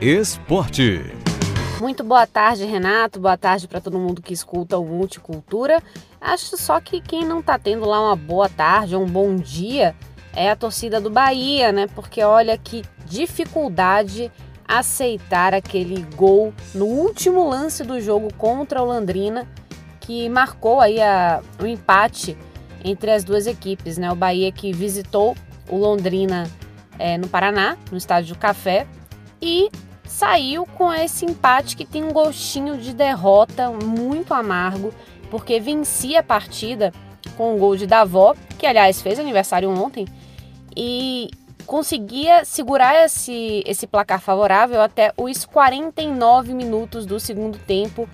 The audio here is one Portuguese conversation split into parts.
Esporte. Muito boa tarde, Renato. Boa tarde para todo mundo que escuta o Multicultura. Acho só que quem não tá tendo lá uma boa tarde um bom dia é a torcida do Bahia, né? Porque olha que dificuldade aceitar aquele gol no último lance do jogo contra o Londrina, que marcou aí o empate entre as duas equipes, né? O Bahia que visitou o Londrina é, no Paraná, no estádio Café, e saiu com esse empate que tem um gostinho de derrota muito amargo, porque vencia a partida com o gol de Davó, que aliás fez aniversário ontem, e conseguia segurar esse, esse placar favorável até os 49 minutos do segundo tempo,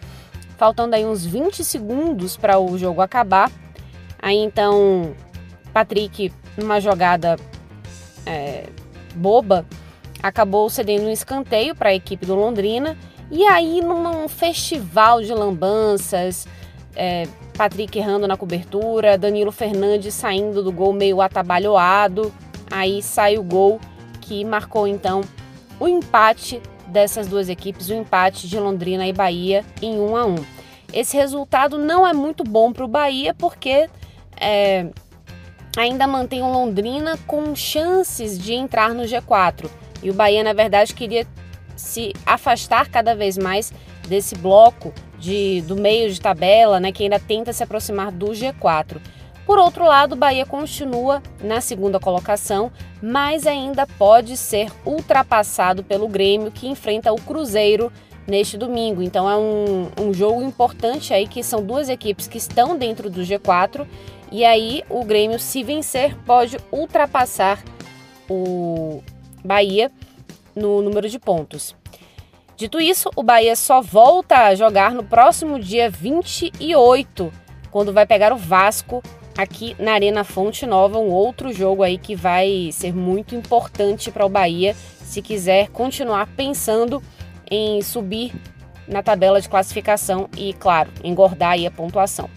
faltando aí uns 20 segundos para o jogo acabar. Aí então, Patrick, numa jogada é, boba, acabou cedendo um escanteio para a equipe do Londrina. E aí, num festival de lambanças, é, Patrick errando na cobertura, Danilo Fernandes saindo do gol meio atabalhoado. Aí sai o gol que marcou então o empate dessas duas equipes, o empate de Londrina e Bahia em 1 a 1. Esse resultado não é muito bom para o Bahia porque é, ainda mantém o Londrina com chances de entrar no G4. E o Bahia, na verdade, queria se afastar cada vez mais desse bloco de, do meio de tabela, né, que ainda tenta se aproximar do G4. Por outro lado, o Bahia continua na segunda colocação, mas ainda pode ser ultrapassado pelo Grêmio, que enfrenta o Cruzeiro neste domingo. Então é um, um jogo importante aí, que são duas equipes que estão dentro do G4, e aí o Grêmio, se vencer, pode ultrapassar o Bahia no número de pontos. Dito isso, o Bahia só volta a jogar no próximo dia 28, quando vai pegar o Vasco aqui na Arena Fonte Nova, um outro jogo aí que vai ser muito importante para o Bahia se quiser continuar pensando em subir na tabela de classificação e, claro, engordar aí a pontuação.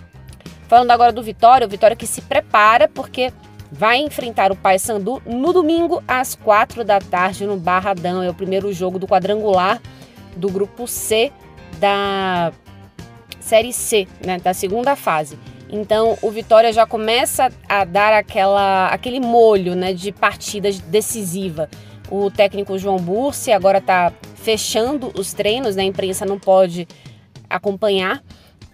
Falando agora do Vitória, o Vitória que se prepara porque vai enfrentar o Paysandu no domingo às quatro da tarde no Barradão. É o primeiro jogo do quadrangular do grupo C da Série C, né, da segunda fase. Então o Vitória já começa a dar aquela, aquele molho né, de partida decisiva. O técnico João Bursi agora está fechando os treinos, né, a imprensa não pode acompanhar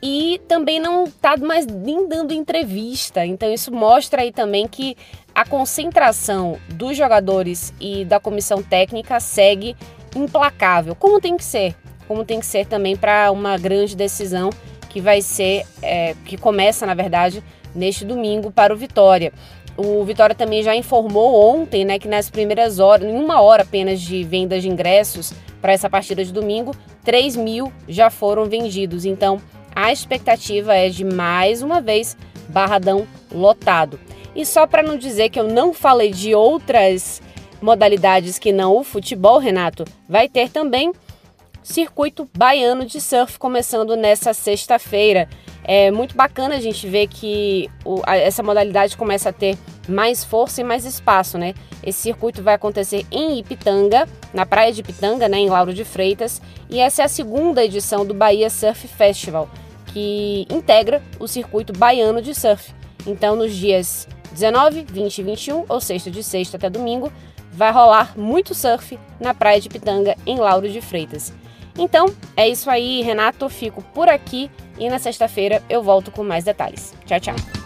e também não está mais nem dando entrevista. Então isso mostra aí também que a concentração dos jogadores e da comissão técnica segue implacável, como tem que ser, como tem que ser também para uma grande decisão que vai ser, é, que começa na verdade neste domingo para o Vitória. O Vitória também já informou ontem, né, que nas primeiras horas, em uma hora apenas de vendas de ingressos para essa partida de domingo, 3 mil já foram vendidos. Então, a expectativa é de mais uma vez Barradão lotado. E só para não dizer que eu não falei de outras modalidades que não o futebol, Renato, vai ter também circuito baiano de surf começando nessa sexta-feira. É muito bacana a gente ver que o, a, essa modalidade começa a ter mais força e mais espaço, né? Esse circuito vai acontecer em Ipitanga, na praia de Ipitanga, né, em Lauro de Freitas, e essa é a segunda edição do Bahia Surf Festival que integra o circuito baiano de surf. Então, nos dias 19, 20 e 21, ou sexta de sexta até domingo, vai rolar muito surf na praia de Pitanga, em Lauro de Freitas. Então, é isso aí, Renato. Fico por aqui e na sexta-feira eu volto com mais detalhes. Tchau, tchau.